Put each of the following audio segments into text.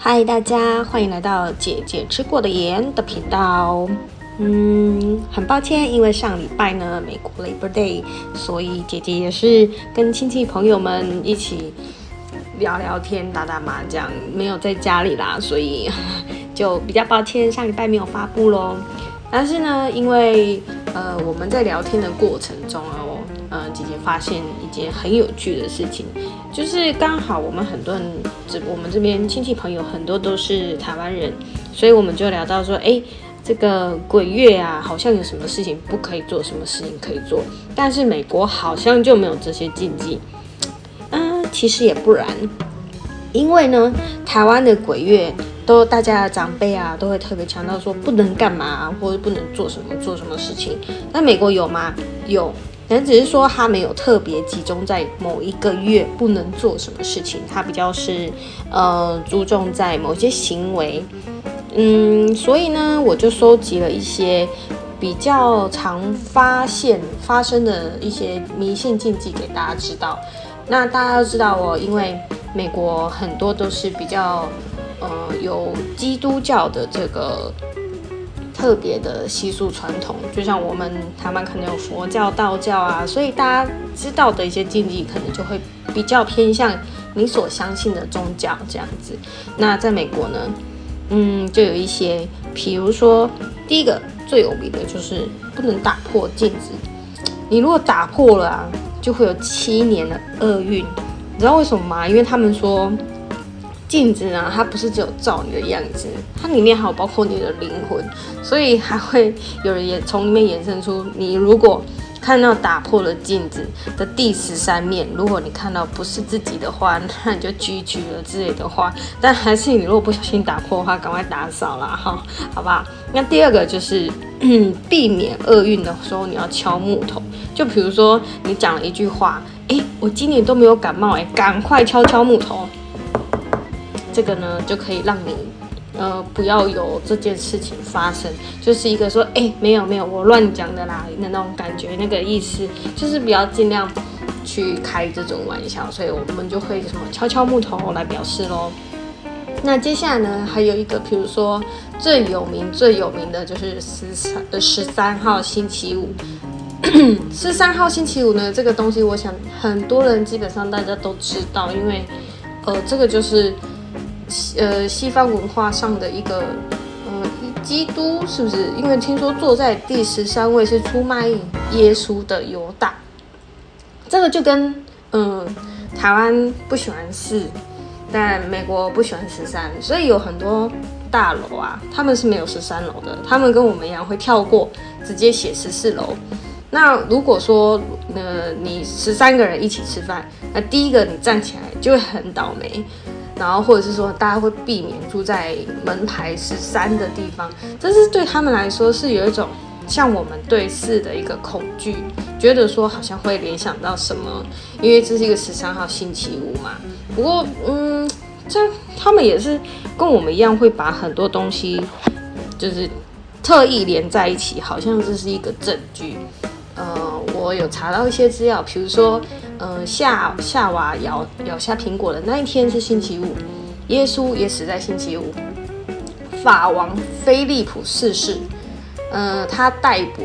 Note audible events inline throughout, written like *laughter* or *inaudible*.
嗨，大家欢迎来到姐姐吃过的盐的频道。嗯，很抱歉，因为上礼拜呢，美国 Labor Day，所以姐姐也是跟亲戚朋友们一起聊聊天、打打麻将，没有在家里啦，所以 *laughs* 就比较抱歉，上礼拜没有发布喽。但是呢，因为呃我们在聊天的过程中啊，呃姐姐发现一件很有趣的事情，就是刚好我们很多人这我们这边亲戚朋友很多都是台湾人，所以我们就聊到说，哎，这个鬼月啊，好像有什么事情不可以做，什么事情可以做，但是美国好像就没有这些禁忌。嗯，其实也不然，因为呢，台湾的鬼月。都大家的长辈啊，都会特别强调说不能干嘛，或者不能做什么做什么事情。那美国有吗？有，可能只是说他没有特别集中在某一个月不能做什么事情，他比较是呃注重在某些行为。嗯，所以呢，我就收集了一些比较常发现发生的一些迷信禁忌给大家知道。那大家都知道哦，因为美国很多都是比较。呃，有基督教的这个特别的习俗传统，就像我们台湾可能有佛教、道教啊，所以大家知道的一些禁忌，可能就会比较偏向你所相信的宗教这样子。那在美国呢，嗯，就有一些，比如说第一个最有名的就是不能打破镜子，你如果打破了啊，就会有七年的厄运。你知道为什么吗？因为他们说。镜子呢，它不是只有照你的样子，它里面还有包括你的灵魂，所以还会有人也从里面衍生出，你如果看到打破了镜子的第十三面，如果你看到不是自己的话，那你就拒绝了之类的话。但还是你如果不小心打破的话，赶快打扫啦，哈，好吧？那第二个就是避免厄运的时候，你要敲木头。就比如说你讲了一句话，诶，我今年都没有感冒，诶，赶快敲敲木头。这个呢，就可以让你，呃，不要有这件事情发生，就是一个说，哎，没有没有，我乱讲的啦的那种感觉，那个意思就是比较尽量去开这种玩笑，所以我们就会什么敲敲木头来表示喽。那接下来呢，还有一个，比如说最有名最有名的就是十三呃十三号星期五，*coughs* 十三号星期五呢，这个东西我想很多人基本上大家都知道，因为呃，这个就是。呃，西方文化上的一个，呃，基督是不是？因为听说坐在第十三位是出卖耶稣的犹大，这个就跟嗯，台湾不喜欢四，但美国不喜欢十三，所以有很多大楼啊，他们是没有十三楼的，他们跟我们一样会跳过，直接写十四楼。那如果说，呃，你十三个人一起吃饭，那第一个你站起来就会很倒霉。然后，或者是说，大家会避免住在门牌十三的地方，这是对他们来说是有一种像我们对四的一个恐惧，觉得说好像会联想到什么，因为这是一个十三号星期五嘛。不过，嗯，这他们也是跟我们一样，会把很多东西就是特意连在一起，好像这是一个证据。呃，我有查到一些资料，比如说。呃，夏夏娃咬咬下苹果的那一天是星期五，耶稣也死在星期五。法王菲利普逝世，呃，他逮捕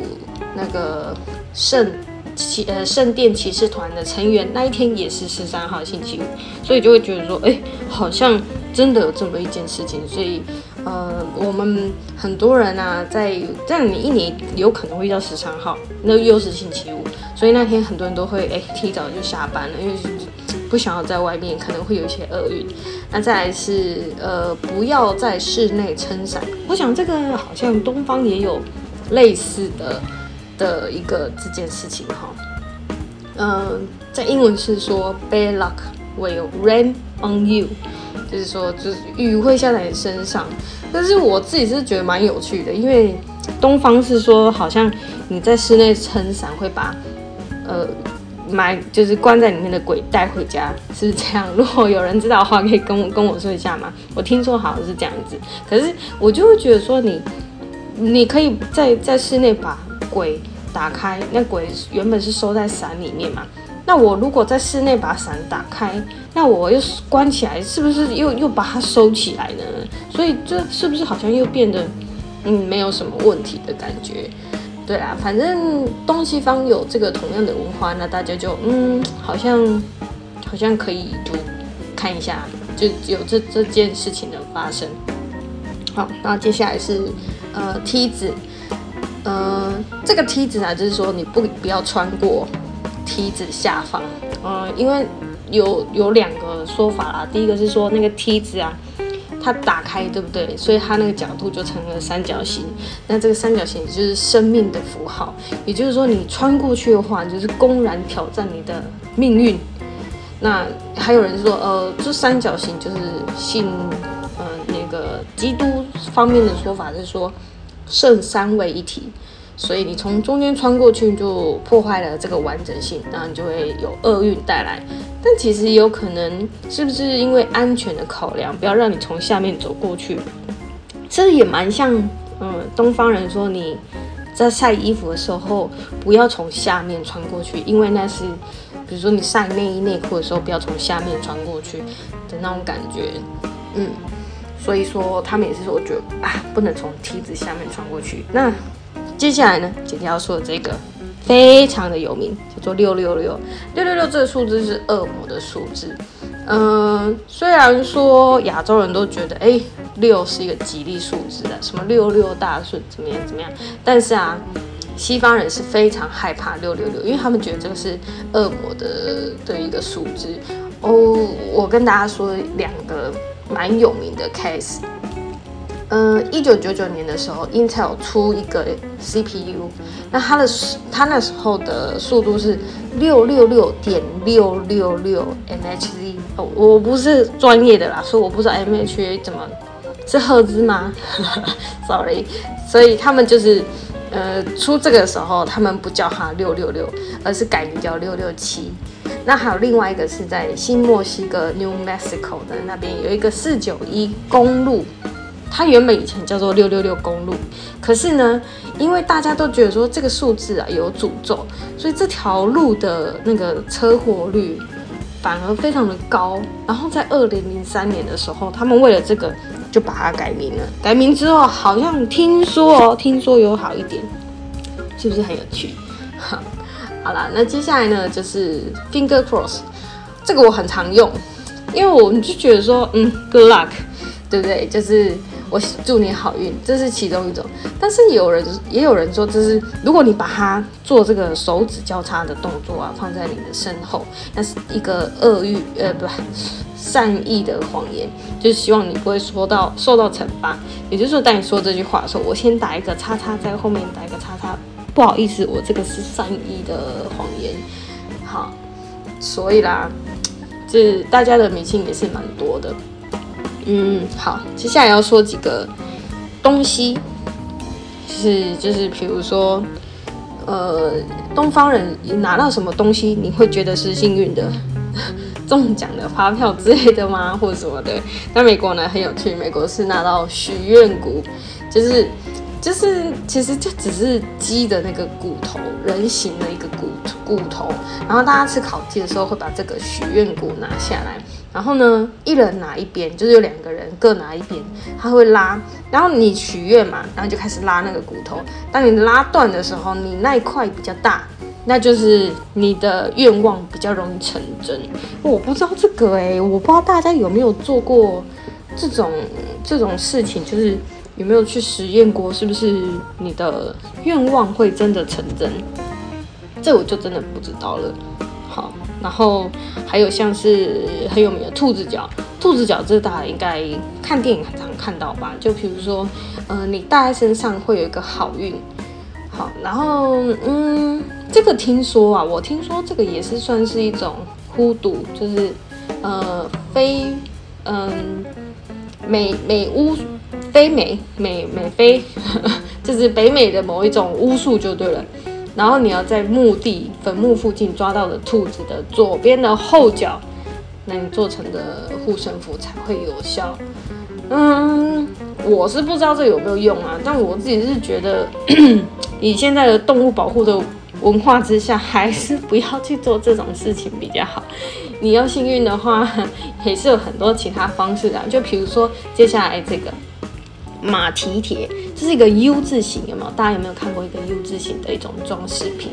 那个圣骑呃圣殿骑士团的成员那一天也是十三号星期五，所以就会觉得说，哎，好像真的有这么一件事情。所以，呃，我们很多人啊，在这样你一年有可能会遇到十三号，那又是星期五。所以那天很多人都会哎提早就下班了，因为不想要在外面可能会有一些厄运。那再来是呃不要在室内撑伞，我想这个好像东方也有类似的的一个这件事情哈。嗯，在英文是说 bad luck will rain on you，就是说就是雨会下在你身上。但是我自己是觉得蛮有趣的，因为东方是说好像你在室内撑伞会把呃，买就是关在里面的鬼带回家，是这样。如果有人知道的话，可以跟我跟我说一下吗？我听说好像是这样子，可是我就会觉得说，你你可以在在室内把鬼打开，那鬼原本是收在伞里面嘛，那我如果在室内把伞打开，那我又关起来，是不是又又把它收起来呢？所以这是不是好像又变得嗯没有什么问题的感觉？对啊，反正东西方有这个同样的文化，那大家就嗯好像好像可以就看一下，就有这这件事情的发生。好，那接下来是呃梯子。呃，这个梯子啊，就是说你不不要穿过梯子下方，嗯，因为有有两个说法啦。第一个是说那个梯子啊，它打开，对不对？所以它那个角度就成了三角形。那这个三角形就是生命的符号，也就是说你穿过去的话，就是公然挑战你的命运。那还有人说，呃，这三角形就是信，呃，那个基督方面的说法是说。圣三位一体，所以你从中间穿过去就破坏了这个完整性，那你就会有厄运带来。但其实有可能是不是因为安全的考量，不要让你从下面走过去？这也蛮像，嗯，东方人说你在晒衣服的时候不要从下面穿过去，因为那是，比如说你晒内衣内裤的时候不要从下面穿过去的那种感觉，嗯。所以说，他们也是说，我觉得啊，不能从梯子下面穿过去。那接下来呢，姐姐要说的这个非常的有名，叫做六六六六六六。这个数字是恶魔的数字。嗯，虽然说亚洲人都觉得，哎，六是一个吉利数字的，什么六六大顺，怎么样怎么样。但是啊，西方人是非常害怕六六六，因为他们觉得这个是恶魔的的一个数字。哦，我跟大家说两个。蛮有名的 case，嗯，一九九九年的时候，Intel 出一个 CPU，那它的它那时候的速度是六六六点六六六 MHz，哦，我不是专业的啦，所以我不知道 MHz 怎么是赫兹吗？*laughs* Sorry，所以他们就是呃出这个时候，他们不叫它六六六，而是改名叫六六七。那还有另外一个是在新墨西哥 New Mexico 的那边有一个四九一公路，它原本以前叫做六六六公路，可是呢，因为大家都觉得说这个数字啊有诅咒，所以这条路的那个车祸率反而非常的高。然后在二零零三年的时候，他们为了这个就把它改名了。改名之后，好像听说哦，听说有好一点，是不是很有趣？哈。*laughs* 好了，那接下来呢，就是 finger cross，这个我很常用，因为我们就觉得说，嗯，good luck，对不对？就是我祝你好运，这是其中一种。但是有人也有人说，就是如果你把它做这个手指交叉的动作啊，放在你的身后，那是一个恶欲，呃，不，善意的谎言，就是希望你不会说到受到惩罚。也就是说，当你说这句话的时候，我先打一个叉叉，在后面打一个叉叉。不好意思，我这个是善意的谎言，好，所以啦，这大家的迷信也是蛮多的，嗯，好，接下来要说几个东西，是就是比如说，呃，东方人拿到什么东西你会觉得是幸运的，中奖的发票之类的吗，或者什么的？那美国呢很有趣，美国是拿到许愿骨，就是。*laughs* 就是，其实就只是鸡的那个骨头，人形的一个骨骨头。然后大家吃烤鸡的时候，会把这个许愿骨拿下来，然后呢，一人拿一边，就是有两个人各拿一边，他会拉。然后你许愿嘛，然后就开始拉那个骨头。当你拉断的时候，你那一块比较大，那就是你的愿望比较容易成真。我不知道这个哎，我不知道大家有没有做过这种这种事情，就是。有没有去实验过？是不是你的愿望会真的成真？这我就真的不知道了。然后还有像是很有名的兔子脚，兔子脚这大家应该看电影很常看到吧？就比如说，呃，你戴在身上会有一个好运。好，然后嗯，这个听说啊，我听说这个也是算是一种孤独，就是呃非嗯美美巫。非美美美非，*laughs* 就是北美的某一种巫术就对了。然后你要在墓地坟墓附近抓到的兔子的左边的后脚，那你做成的护身符才会有效。嗯，我是不知道这有没有用啊，但我自己是觉得，*coughs* 以现在的动物保护的文化之下，还是不要去做这种事情比较好。你要幸运的话，*laughs* 也是有很多其他方式的，就比如说接下来这个马蹄铁，这是一个 U 字形，有没有？大家有没有看过一个 U 字形的一种装饰品？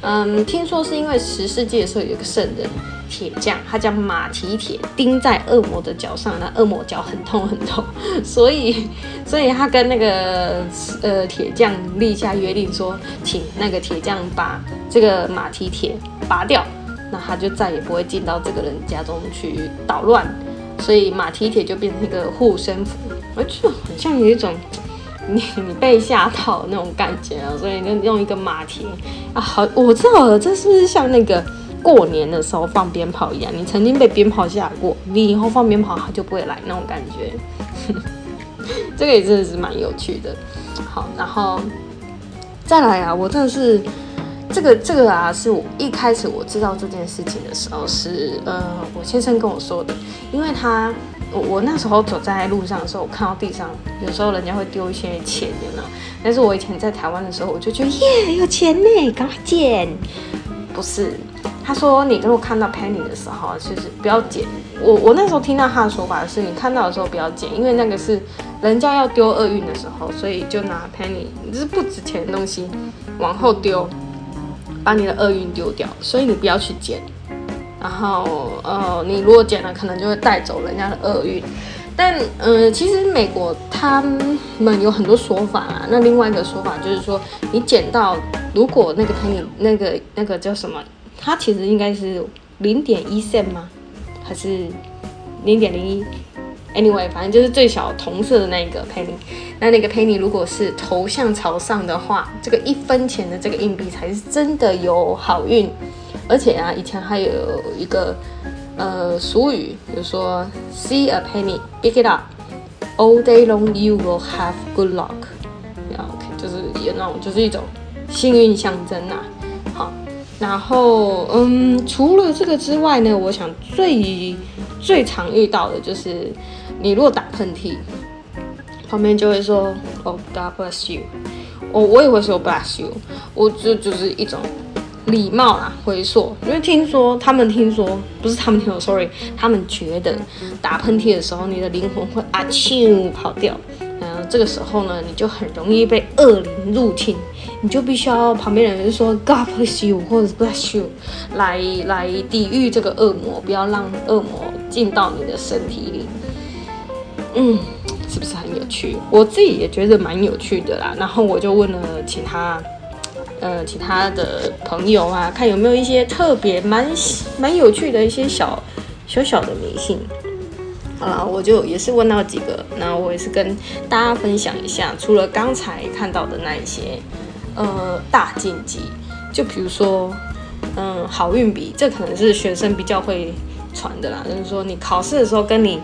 嗯，听说是因为十世纪的时候有一个圣人铁匠，他将马蹄铁钉在恶魔的脚上，那恶魔脚很痛很痛，*laughs* 所以所以他跟那个呃铁匠立下约定，说请那个铁匠把这个马蹄铁拔掉。那他就再也不会进到这个人家中去捣乱，所以马蹄铁就变成一个护身符，而且很像有一种 *laughs* 你你被吓到那种感觉啊，所以就用一个马蹄啊，好，我知道了，这是不是像那个过年的时候放鞭炮一样？你曾经被鞭炮吓过，你以后放鞭炮它就不会来那种感觉，*laughs* 这个也真的是蛮有趣的。好，然后再来啊，我真的是。这个这个啊，是我一开始我知道这件事情的时候，是呃我先生跟我说的，因为他我我那时候走在路上的时候，我看到地上有时候人家会丢一些钱，有没有？但是我以前在台湾的时候，我就觉得耶有钱呢，赶快捡。不是，他说你如果看到 penny 的时候，就是不要捡。我我那时候听到他的说法是，你看到的时候不要捡，因为那个是人家要丢厄运的时候，所以就拿 penny，这是不值钱的东西往后丢。把你的厄运丢掉，所以你不要去捡。然后，呃，你如果捡了，可能就会带走人家的厄运。但，呃，其实美国他们有很多说法啊。那另外一个说法就是说，你捡到，如果那个 penny 那个那个叫什么，它其实应该是零点一线吗？还是零点零一？Anyway，反正就是最小同色的那个 penny，那那个 penny 如果是头向朝上的话，这个一分钱的这个硬币才是真的有好运。而且啊，以前还有一个呃俗语，就说 see a penny，pick it up，all day long you will have good luck。OK，就是有那种就是一种幸运象征呐。好，然后嗯，除了这个之外呢，我想最最常遇到的就是。你如果打喷嚏，旁边就会说哦，God bless you。我我也会说 bless you。我就就是一种礼貌啦，回说。因为听说他们听说不是他们听说，sorry，他们觉得打喷嚏的时候，你的灵魂会啊咻跑掉。嗯，这个时候呢，你就很容易被恶灵入侵，你就必须要旁边人就说 God bless you 或者 bless you 来来抵御这个恶魔，不要让恶魔进到你的身体里。嗯，是不是很有趣？我自己也觉得蛮有趣的啦。然后我就问了其他，呃，其他的朋友啊，看有没有一些特别蛮蛮有趣的一些小小小的迷信。啊，我就也是问到几个，那我也是跟大家分享一下。除了刚才看到的那一些，呃，大禁忌，就比如说，嗯，好运笔，这可能是学生比较会传的啦。就是说，你考试的时候跟你。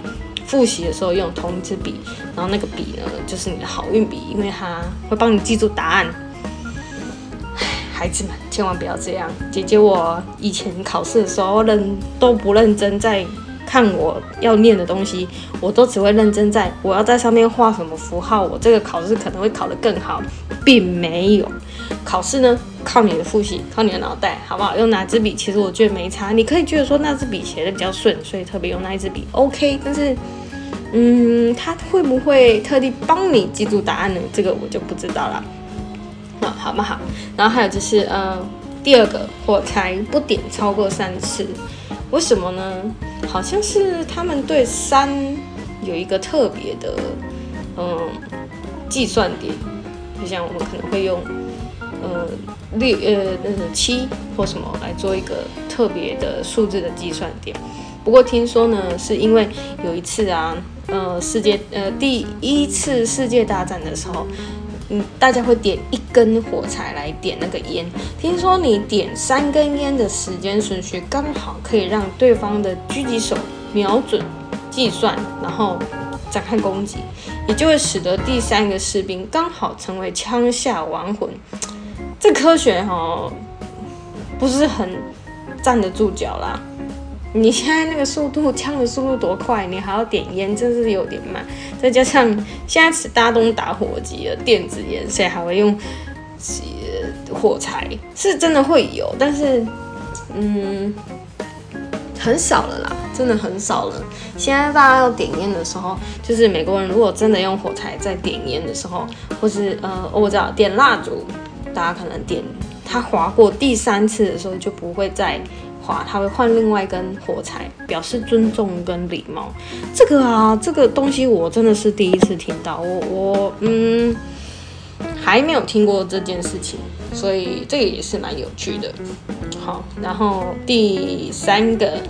复习的时候用同一支笔，然后那个笔呢就是你的好运笔，因为它会帮你记住答案。孩子们千万不要这样。姐姐我以前考试的时候认都不认真在看我要念的东西，我都只会认真在我要在上面画什么符号，我这个考试可能会考得更好，并没有。考试呢靠你的复习，靠你的脑袋，好不好？用哪支笔其实我觉得没差，你可以觉得说那支笔写的比较顺，所以特别用那一支笔，OK。但是。嗯，他会不会特地帮你记住答案呢？这个我就不知道了。好，好不好？然后还有就是，呃，第二个火柴不点超过三次，为什么呢？好像是他们对三有一个特别的，嗯，计算点，就像我们可能会用，呃，六，呃，那个七或什么来做一个特别的数字的计算点。不过听说呢，是因为有一次啊。呃，世界呃第一次世界大战的时候，嗯，大家会点一根火柴来点那个烟。听说你点三根烟的时间顺序刚好可以让对方的狙击手瞄准、计算，然后展开攻击，也就会使得第三个士兵刚好成为枪下亡魂。这科学哈不是很站得住脚啦。你现在那个速度，枪的速度多快，你还要点烟，真是有点慢。再加上现在大家都打火机了，电子烟，谁还会用火柴是真的会有，但是嗯很少了啦，真的很少了。现在大家要点烟的时候，就是美国人如果真的用火柴在点烟的时候，或是呃我知道点蜡烛，大家可能点它划过第三次的时候就不会再。划他会换另外一根火柴，表示尊重跟礼貌。这个啊，这个东西我真的是第一次听到，我我嗯还没有听过这件事情，所以这个也是蛮有趣的。好，然后第三个，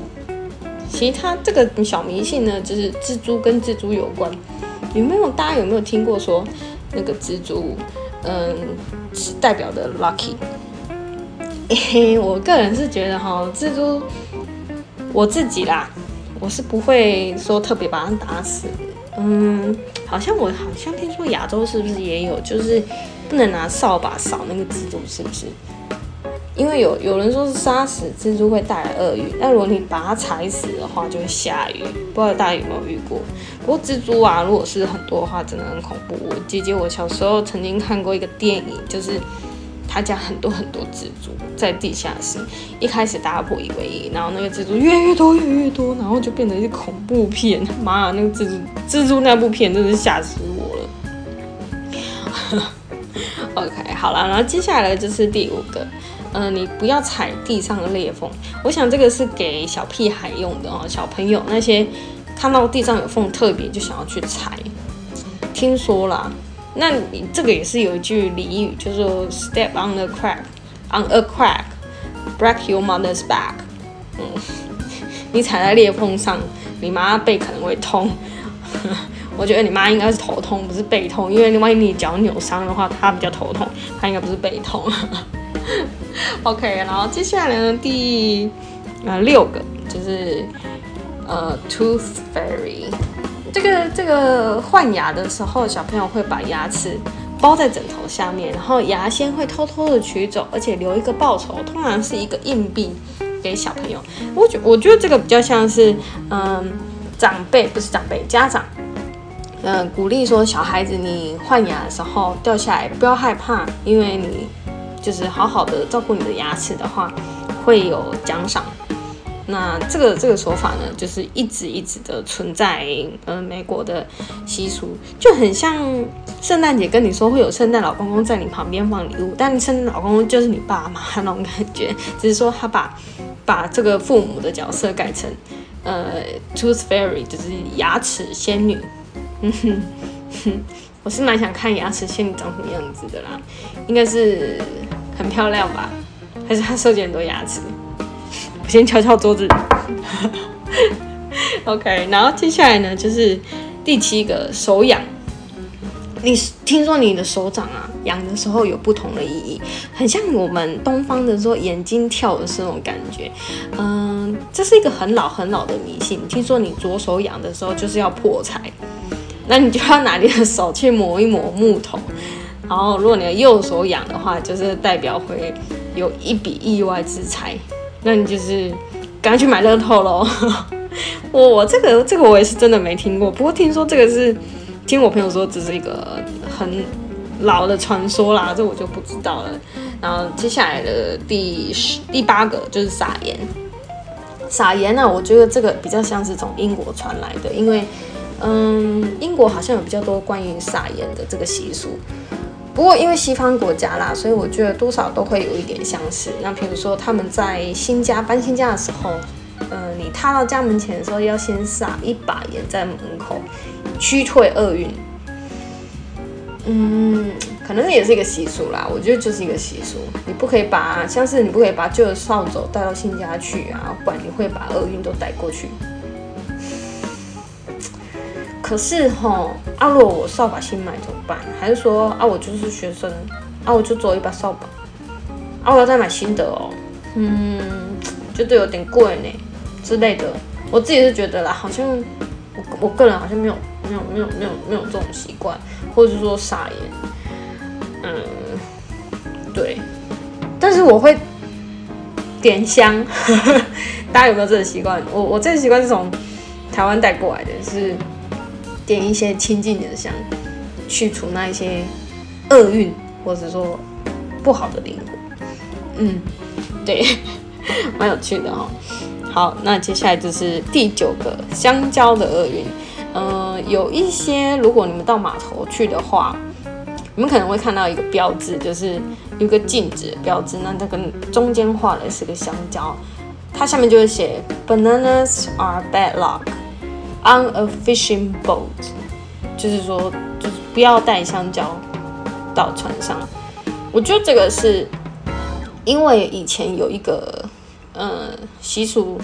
其他这个小迷信呢，就是蜘蛛跟蜘蛛有关。有没有大家有没有听过说那个蜘蛛，嗯，代表的 lucky？*laughs* 我个人是觉得哈，蜘蛛我自己啦，我是不会说特别把它打死。嗯，好像我好像听说亚洲是不是也有，就是不能拿扫把扫那个蜘蛛，是不是？因为有有人说是杀死蜘蛛会带来厄运，那如果你把它踩死的话，就会下雨。不知道大家有没有遇过？不过蜘蛛啊，如果是很多的话，真的很恐怖。我姐姐我小时候曾经看过一个电影，就是。他家很多很多蜘蛛在地下室，一开始大家不以为意，然后那个蜘蛛越越多越越多，然后就变成一恐怖片。妈呀，那个蜘蛛蜘蛛那部片真是吓死我了。*laughs* OK，好了，然后接下来就是第五个，嗯，你不要踩地上的裂缝。我想这个是给小屁孩用的哦，小朋友那些看到地上有缝特别就想要去踩。听说啦。那你这个也是有一句俚语，就是 step on the crack，on a crack，break your mother's back。嗯，*laughs* 你踩在裂缝上，你妈背可能会痛。*laughs* 我觉得你妈应该是头痛，不是背痛，因为你万一你脚扭伤的话，她比较头痛，她应该不是背痛。*laughs* OK，然后接下来呢，第呃六个就是呃 tooth fairy。这个这个换牙的时候，小朋友会把牙齿包在枕头下面，然后牙仙会偷偷的取走，而且留一个报酬，通常是一个硬币给小朋友。我觉我觉得这个比较像是，嗯，长辈不是长辈，家长，嗯，鼓励说小孩子你换牙的时候掉下来不要害怕，因为你就是好好的照顾你的牙齿的话，会有奖赏。那这个这个说法呢，就是一直一直的存在，呃，美国的习俗就很像圣诞节跟你说会有圣诞老公公在你旁边放礼物，但圣诞老公公就是你爸妈那种感觉，*laughs* 只是说他把把这个父母的角色改成呃，tooth fairy，就是牙齿仙女。嗯哼哼，*laughs* 我是蛮想看牙齿仙女长什么样子的啦，应该是很漂亮吧？还是她设计很多牙齿？我先敲敲桌子。*laughs* OK，然后接下来呢，就是第七个手痒。你听说你的手掌啊痒的时候有不同的意义，很像我们东方的说眼睛跳的是那种感觉。嗯，这是一个很老很老的迷信。听说你左手痒的时候就是要破财，那你就要拿你的手去磨一磨木头。然后如果你的右手痒的话，就是代表会有一笔意外之财。那你就是赶快去买乐透喽！*laughs* 我我这个这个我也是真的没听过，不过听说这个是听我朋友说这是一个很老的传说啦，这我就不知道了。然后接下来的第十第八个就是撒盐，撒盐呢，我觉得这个比较像是从英国传来的，因为嗯，英国好像有比较多关于撒盐的这个习俗。不过因为西方国家啦，所以我觉得多少都会有一点相似。那比如说他们在新家搬新家的时候，呃，你踏到家门前的时候，要先撒一把盐在门口，驱退厄运。嗯，可能也是一个习俗啦。我觉得就是一个习俗，你不可以把像是你不可以把旧的扫帚带到新家去啊，不然你会把厄运都带过去。可是哈，阿若我扫把新买怎么办？还是说啊，我就是学生，啊，我就走一把扫把，啊，我要再买新的哦，嗯，觉得有点贵呢之类的。我自己是觉得啦，好像我我个人好像没有没有没有没有没有这种习惯，或者说撒盐，嗯，对。但是我会点香，*laughs* 大家有没有这个习惯？我我这个习惯是从台湾带过来的，是。点一些清净的香，去除那一些厄运，或者说不好的灵魂。嗯，对，*laughs* 蛮有趣的哈。好，那接下来就是第九个香蕉的厄运。嗯，有一些如果你们到码头去的话，你们可能会看到一个标志，就是有个禁止标志，那这个中间画的是个香蕉，它下面就会写 “Bananas are bad luck on a fishing boat”，就是说，就是不要带香蕉到船上。我觉得这个是因为以前有一个。嗯，习俗，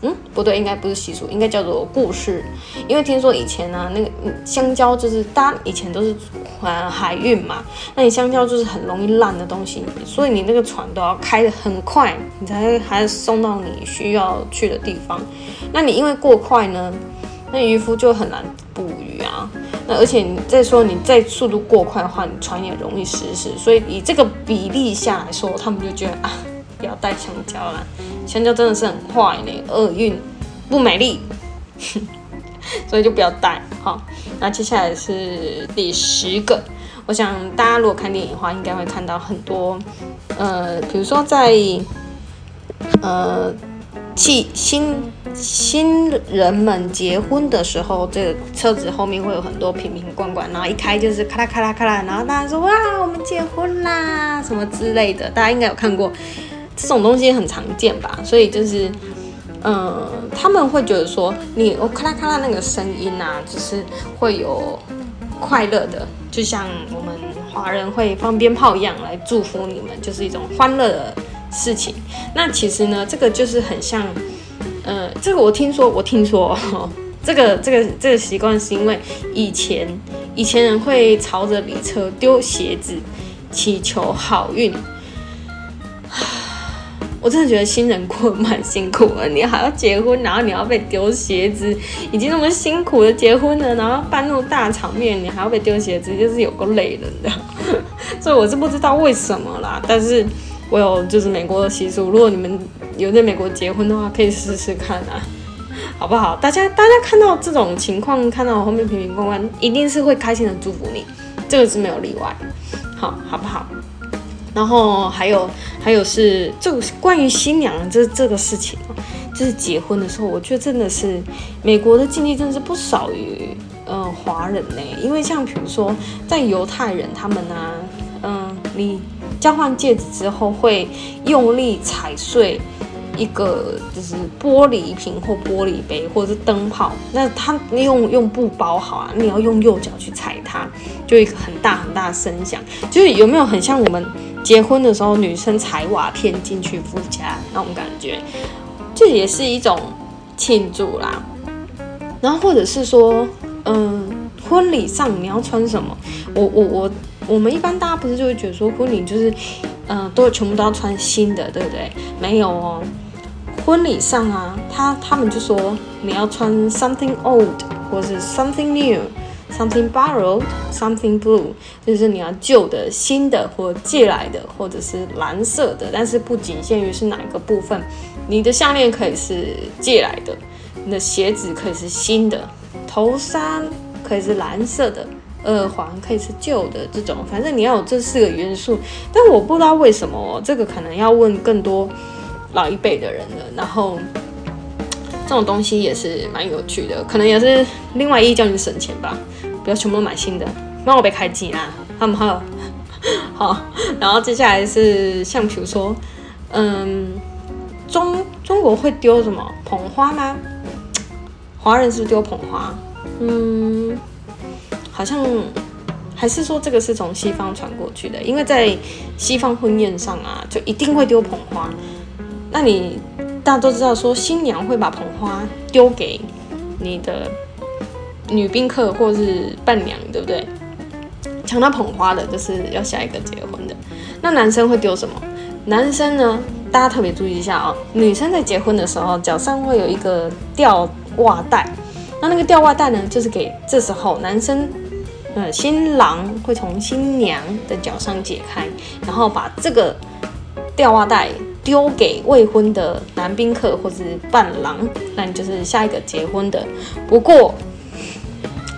嗯，不对，应该不是习俗，应该叫做故事。因为听说以前呢，那个香蕉就是大家以前都是呃海运嘛，那你香蕉就是很容易烂的东西，所以你那个船都要开得很快，你才还送到你需要去的地方。那你因为过快呢，那渔夫就很难捕鱼啊。那而且你再说你再速度过快的话，你船也容易失事。所以以这个比例下来说，他们就觉得啊。不要带香蕉啦，香蕉真的是很坏呢，厄运，不美丽，*laughs* 所以就不要带。好，那接下来是第十个，我想大家如果看电影的话，应该会看到很多，呃，比如说在，呃，新新新人们结婚的时候，这个车子后面会有很多瓶瓶罐罐，然后一开就是咔啦咔啦咔啦，然后大家说哇，我们结婚啦，什么之类的，大家应该有看过。这种东西很常见吧，所以就是，嗯，他们会觉得说，你我咔啦咔啦那个声音啊，就是会有快乐的，就像我们华人会放鞭炮一样来祝福你们，就是一种欢乐的事情。那其实呢，这个就是很像，呃，这个我听说，我听说，*laughs* 这个这个这个习惯是因为以前以前人会朝着礼车丢鞋子，祈求好运。*sighs* 我真的觉得新人过蛮辛苦的，你还要结婚，然后你要被丢鞋子，已经那么辛苦的结婚了，然后办那种大场面，你还要被丢鞋子，就是有够累人的。*laughs* 所以我是不知道为什么啦，但是我有就是美国的习俗，如果你们有在美国结婚的话，可以试试看啊，好不好？大家大家看到这种情况，看到后面平平关关，一定是会开心的祝福你，这个是没有例外，好好不好？然后还有还有是这个关于新娘这这个事情就是结婚的时候，我觉得真的是美国的禁忌真的是不少于呃华人呢。因为像比如说在犹太人他们呢，嗯，你交换戒指之后会用力踩碎一个就是玻璃瓶或玻璃杯或者是灯泡，那他用用布包好啊，你要用右脚去踩它，就一个很大很大的声响，就是有没有很像我们？结婚的时候，女生踩瓦片进去夫家那种感觉，这也是一种庆祝啦。然后或者是说，嗯，婚礼上你要穿什么？我我我，我们一般大家不是就会觉得说，婚礼就是，嗯，都全部都要穿新的，对不对？没有哦，婚礼上啊，他他们就说你要穿 something old 或是 something new。Something borrowed, something blue，就是你要旧的、新的或借来的，或者是蓝色的。但是不仅限于是哪一个部分，你的项链可以是借来的，你的鞋子可以是新的，头纱可以是蓝色的，耳环可以是旧的。这种反正你要有这四个元素。但我不知道为什么，这个可能要问更多老一辈的人了。然后这种东西也是蛮有趣的，可能也是另外一叫你省钱吧。不要全部买新的，让我被开机啦，好不好？好，然后接下来是像比如说，嗯，中中国会丢什么捧花吗？华人是不是丢捧花？嗯，好像还是说这个是从西方传过去的，因为在西方婚宴上啊，就一定会丢捧花。那你大家都知道，说新娘会把捧花丢给你的。女宾客或是伴娘，对不对？抢到捧花的，就是要下一个结婚的。那男生会丢什么？男生呢？大家特别注意一下哦。女生在结婚的时候，脚上会有一个吊袜带。那那个吊袜带呢，就是给这时候男生，呃，新郎会从新娘的脚上解开，然后把这个吊袜带丢给未婚的男宾客或是伴郎，那你就是下一个结婚的。不过。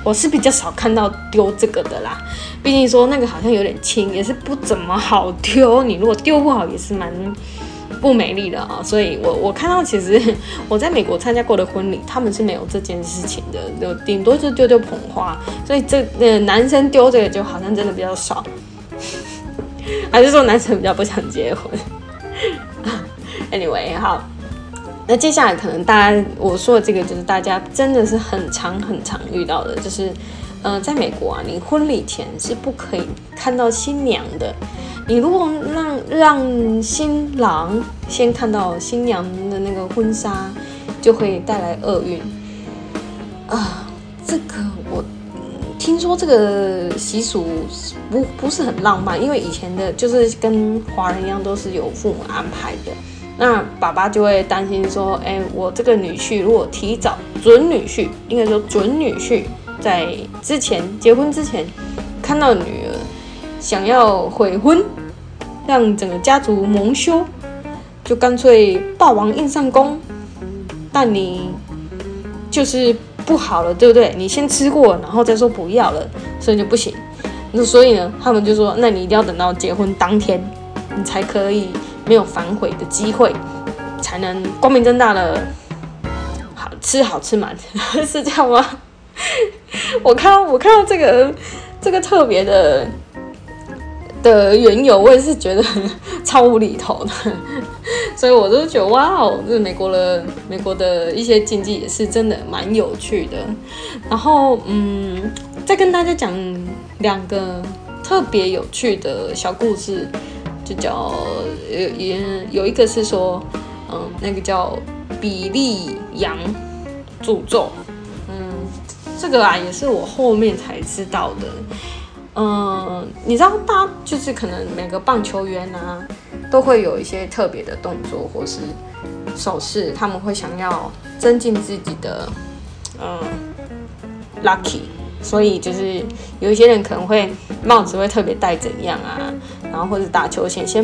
我是比较少看到丢这个的啦。毕竟说那个好像有点轻，也是不怎么好丢。你如果丢不好，也是蛮不美丽的啊。所以我我看到其实 *laughs* 我在美国参加过的婚礼，他们是没有这件事情的，就顶多就丢丢捧花。所以这呃男生丢这个就好像真的比较少，还是说男生比较不想结婚？*laughs* Anyway，好，那接下来可能大家我说的这个就是大家真的是很常很常遇到的，就是，呃，在美国啊，你婚礼前是不可以看到新娘的。你如果让让新郎先看到新娘的那个婚纱，就会带来厄运。啊，这个我听说这个习俗不不是很浪漫，因为以前的就是跟华人一样，都是有父母安排的。那爸爸就会担心说：“哎，我这个女婿如果提早准女婿，应该说准女婿，在之前结婚之前看到女儿想要悔婚，让整个家族蒙羞，就干脆霸王硬上弓。但你就是不好了，对不对？你先吃过，然后再说不要了，所以就不行。那所以呢，他们就说：那你一定要等到结婚当天，你才可以。”没有反悔的机会，才能光明正大的好吃好吃满，*laughs* 是这样吗？*laughs* 我看到我看到这个这个特别的的缘由，我也是觉得 *laughs* 超无厘头的，*laughs* 所以我都觉得哇哦，这美国的美国的一些禁忌也是真的蛮有趣的。然后嗯，再跟大家讲两个特别有趣的小故事。就叫有也有一个是说，嗯，那个叫比利羊诅咒，这个啊也是我后面才知道的，嗯，你知道，大家就是可能每个棒球员啊都会有一些特别的动作或是手势，他们会想要增进自己的嗯 lucky。所以就是有一些人可能会帽子会特别戴怎样啊，然后或者打球前先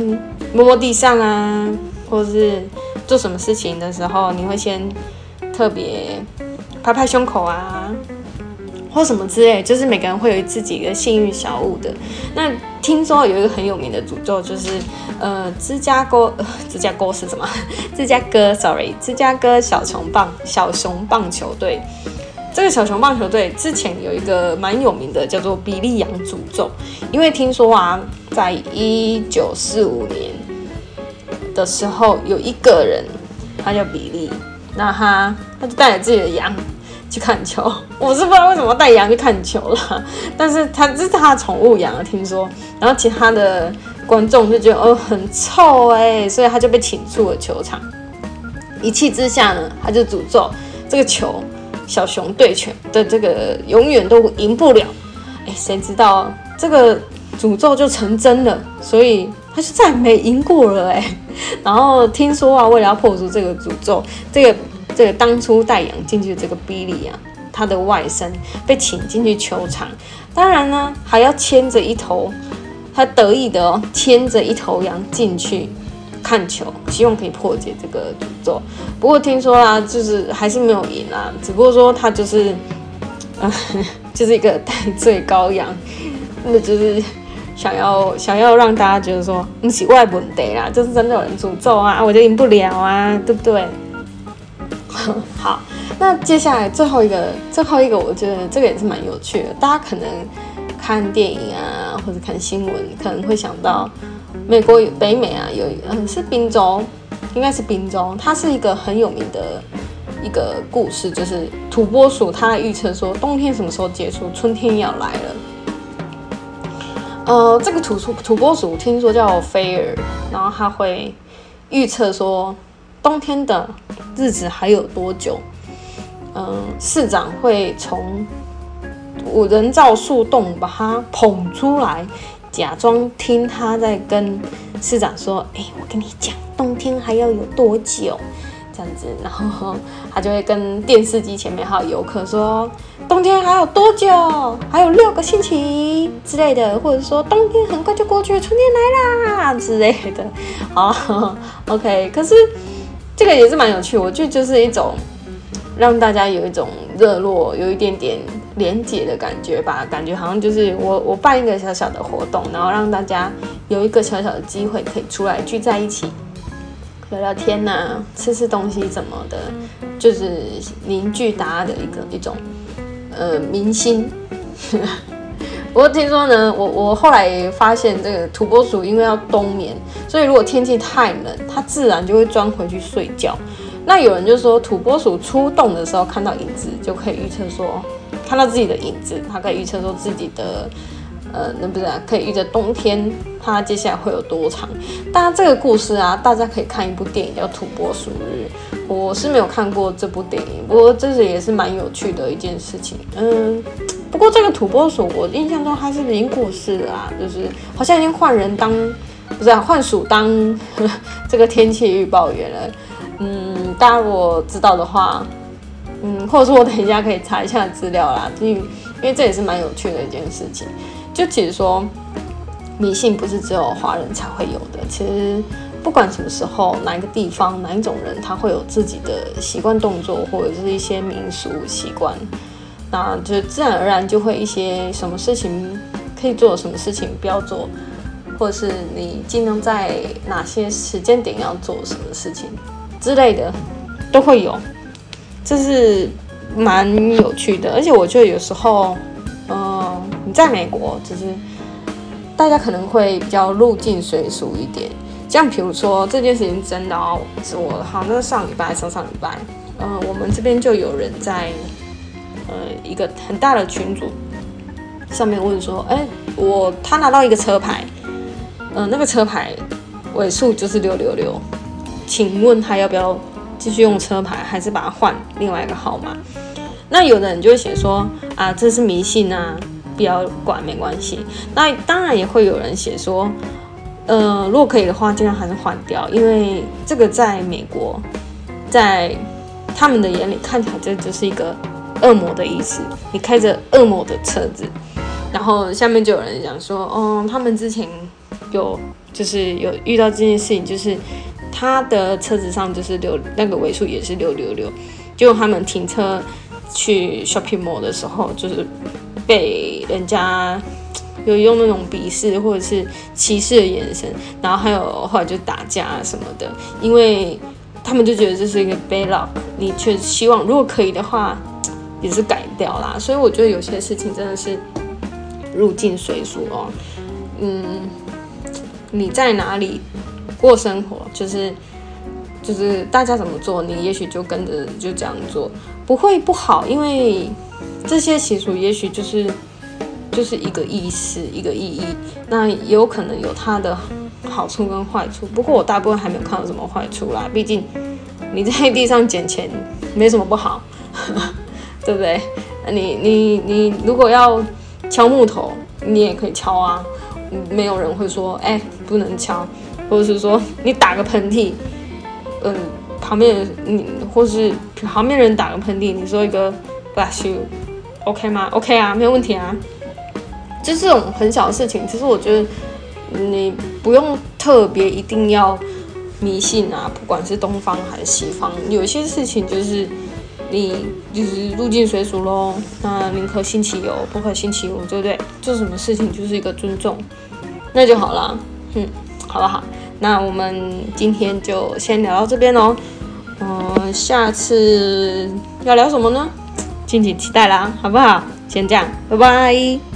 摸摸地上啊，或者是做什么事情的时候，你会先特别拍拍胸口啊，或什么之类，就是每个人会有自己的幸运小物的。那听说有一个很有名的诅咒，就是呃芝加哥，芝加哥是什么？芝加哥，sorry，芝加哥小熊棒小熊棒球队。这个小熊棒球队之前有一个蛮有名的，叫做比利羊诅咒。因为听说啊，在一九四五年的时候，有一个人，他叫比利，那他他就带着自己的羊去看球。*laughs* 我是不知道为什么带羊去看球了，*laughs* 但是他这是他的宠物羊啊，听说。然后其他的观众就觉得哦很臭哎，所以他就被请出了球场。一气之下呢，他就诅咒这个球。小熊对拳的这个永远都赢不了，哎，谁知道这个诅咒就成真了，所以他就再没赢过了哎。*laughs* 然后听说啊，为了要破除这个诅咒，这个这个当初带羊进去的这个比利啊，他的外甥被请进去球场，当然呢还要牵着一头，他得意的哦，牵着一头羊进去。看球，希望可以破解这个诅咒。不过听说啊，就是还是没有赢啊。只不过说他就是，呃，就是一个戴罪羔羊，那就是想要想要让大家觉得说，不是外本得啦，就是真的有人诅咒啊，我就赢不了啊，对不对？*laughs* 好，那接下来最后一个，最后一个，我觉得这个也是蛮有趣的。大家可能看电影啊，或者看新闻，可能会想到。美国北美啊，有嗯是宾州，应该是宾州，它是一个很有名的一个故事，就是土拨鼠它预测说冬天什么时候结束，春天要来了。呃，这个土土土拨鼠听说叫菲尔，然后它会预测说冬天的日子还有多久。嗯，市长会从我人造树洞把它捧出来。假装听他在跟市长说：“哎，我跟你讲，冬天还要有多久？这样子，然后他就会跟电视机前面还有游客说，冬天还有多久？还有六个星期之类的，或者说冬天很快就过去，春天来啦之类的。好，OK。可是这个也是蛮有趣，我觉得就是一种让大家有一种热络，有一点点连结的感觉吧，感觉好像就是我我办一个小小的活动，然后让大家有一个小小的机会可以出来聚在一起聊聊天呐，吃吃东西怎么的，就是凝聚大家的一个一种呃明星。不过听说呢，我我后来发现这个土拨鼠因为要冬眠，所以如果天气太冷，它自然就会钻回去睡觉。那有人就说土拨鼠出洞的时候看到影子，就可以预测说看到自己的影子，它可以预测说自己的呃，那不是可以预测冬天它接下来会有多长。当然这个故事啊，大家可以看一部电影叫《土拨鼠日》，我是没有看过这部电影，不过这是也是蛮有趣的一件事情，嗯。不过这个土拨鼠，我印象中它是已经过世了啊，就是好像已经换人当，不是啊换鼠当这个天气预报员了。嗯，大家如果知道的话，嗯，或者说我等一下可以查一下资料啦，因为因为这也是蛮有趣的一件事情。就其实说，迷信不是只有华人才会有的，其实不管什么时候、哪一个地方、哪一种人，他会有自己的习惯动作或者是一些民俗习惯。那就自然而然就会一些什么事情可以做，什么事情不要做，或者是你尽量在哪些时间点要做什么事情之类的，都会有，这是蛮有趣的。而且我觉得有时候，嗯，你在美国，就是大家可能会比较入境随俗一点。像比如说这件事情真的哦，是我好像上礼拜、上上礼拜，嗯，我们这边就有人在。呃，一个很大的群组上面问说，哎，我他拿到一个车牌，嗯，那个车牌尾数就是六六六，请问他要不要继续用车牌，还是把它换另外一个号码？那有的人就会写说，啊，这是迷信啊，不要管，没关系。那当然也会有人写说，呃，如果可以的话，尽量还是换掉，因为这个在美国，在他们的眼里看起来这就是一个。恶魔的意思，你开着恶魔的车子，然后下面就有人讲说，哦，他们之前有就是有遇到这件事情，就是他的车子上就是六那个尾数也是六六六，就他们停车去 shopping mall 的时候，就是被人家有用那种鄙视或者是歧视的眼神，然后还有后来就打架什么的，因为他们就觉得这是一个 bad luck，你却希望如果可以的话。也是改掉啦，所以我觉得有些事情真的是入境随俗哦。嗯，你在哪里过生活，就是就是大家怎么做，你也许就跟着就这样做，不会不好，因为这些习俗也许就是就是一个意思，一个意义，那也有可能有它的好处跟坏处。不过我大部分还没有看到什么坏处啦，毕竟你在地上捡钱没什么不好。对不对？你你你如果要敲木头，你也可以敲啊，没有人会说哎不能敲，或者是说你打个喷嚏，嗯，旁边人你或是旁边人打个喷嚏，你说一个 bless you，OK 吗？OK 啊，没有问题啊。就这种很小的事情，其实我觉得你不用特别一定要迷信啊，不管是东方还是西方，有些事情就是。你就是入境随俗喽，那宁可信其有，不可信其无，对不对？做什么事情就是一个尊重，那就好啦，嗯，好不好？那我们今天就先聊到这边喽，嗯，下次要聊什么呢？敬请期待啦，好不好？先这样，拜拜。